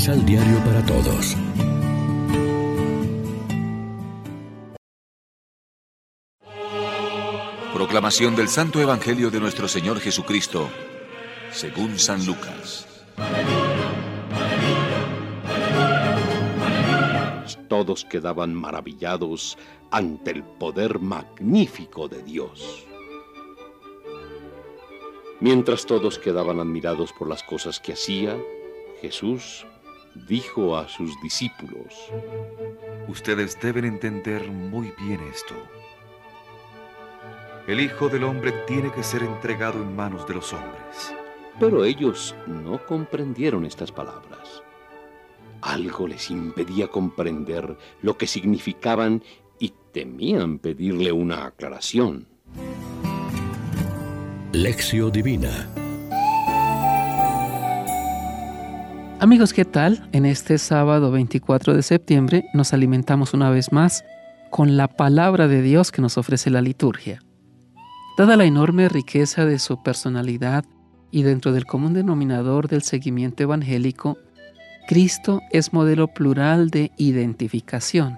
Misal Diario para Todos. Proclamación del Santo Evangelio de nuestro Señor Jesucristo, según San Lucas. Todos quedaban maravillados ante el poder magnífico de Dios. Mientras todos quedaban admirados por las cosas que hacía, Jesús dijo a sus discípulos, Ustedes deben entender muy bien esto. El Hijo del Hombre tiene que ser entregado en manos de los hombres. Pero ellos no comprendieron estas palabras. Algo les impedía comprender lo que significaban y temían pedirle una aclaración. Lección Divina Amigos, ¿qué tal? En este sábado 24 de septiembre nos alimentamos una vez más con la palabra de Dios que nos ofrece la liturgia. Dada la enorme riqueza de su personalidad y dentro del común denominador del seguimiento evangélico, Cristo es modelo plural de identificación.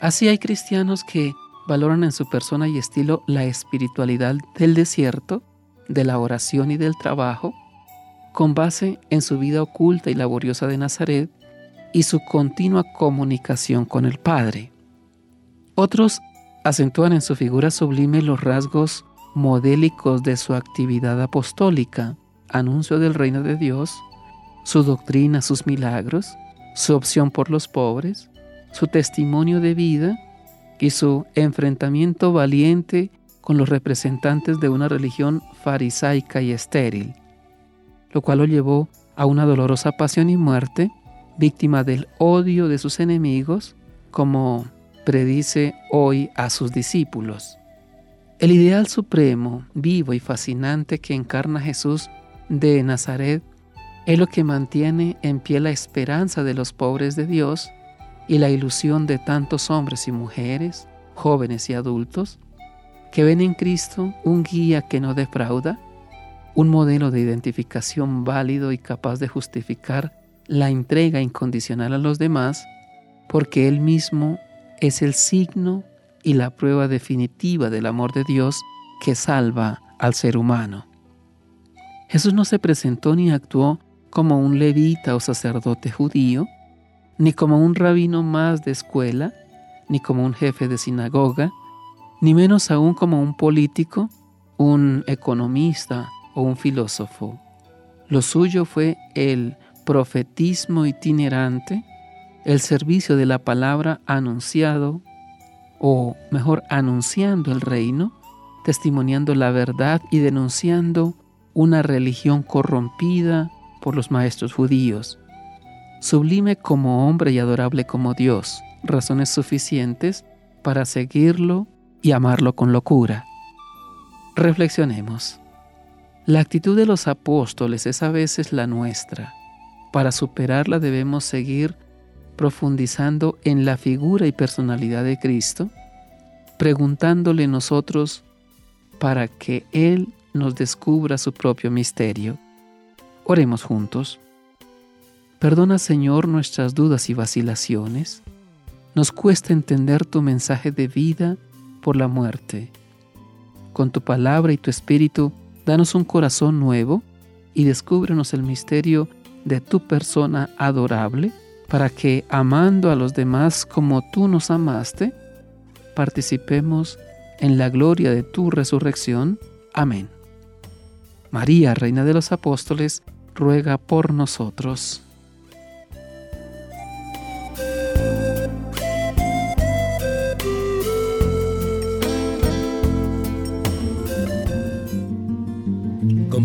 Así hay cristianos que valoran en su persona y estilo la espiritualidad del desierto, de la oración y del trabajo, con base en su vida oculta y laboriosa de Nazaret y su continua comunicación con el Padre. Otros acentúan en su figura sublime los rasgos modélicos de su actividad apostólica, anuncio del reino de Dios, su doctrina, sus milagros, su opción por los pobres, su testimonio de vida y su enfrentamiento valiente con los representantes de una religión farisaica y estéril lo cual lo llevó a una dolorosa pasión y muerte, víctima del odio de sus enemigos, como predice hoy a sus discípulos. El ideal supremo, vivo y fascinante que encarna Jesús de Nazaret es lo que mantiene en pie la esperanza de los pobres de Dios y la ilusión de tantos hombres y mujeres, jóvenes y adultos, que ven en Cristo un guía que no defrauda, un modelo de identificación válido y capaz de justificar la entrega incondicional a los demás, porque Él mismo es el signo y la prueba definitiva del amor de Dios que salva al ser humano. Jesús no se presentó ni actuó como un levita o sacerdote judío, ni como un rabino más de escuela, ni como un jefe de sinagoga, ni menos aún como un político, un economista o un filósofo. Lo suyo fue el profetismo itinerante, el servicio de la palabra anunciado, o mejor, anunciando el reino, testimoniando la verdad y denunciando una religión corrompida por los maestros judíos. Sublime como hombre y adorable como Dios, razones suficientes para seguirlo y amarlo con locura. Reflexionemos. La actitud de los apóstoles es a veces la nuestra. Para superarla debemos seguir profundizando en la figura y personalidad de Cristo, preguntándole nosotros para que Él nos descubra su propio misterio. Oremos juntos. Perdona, Señor, nuestras dudas y vacilaciones. Nos cuesta entender tu mensaje de vida por la muerte. Con tu palabra y tu espíritu, Danos un corazón nuevo y descúbrenos el misterio de tu persona adorable, para que, amando a los demás como tú nos amaste, participemos en la gloria de tu resurrección. Amén. María, Reina de los Apóstoles, ruega por nosotros.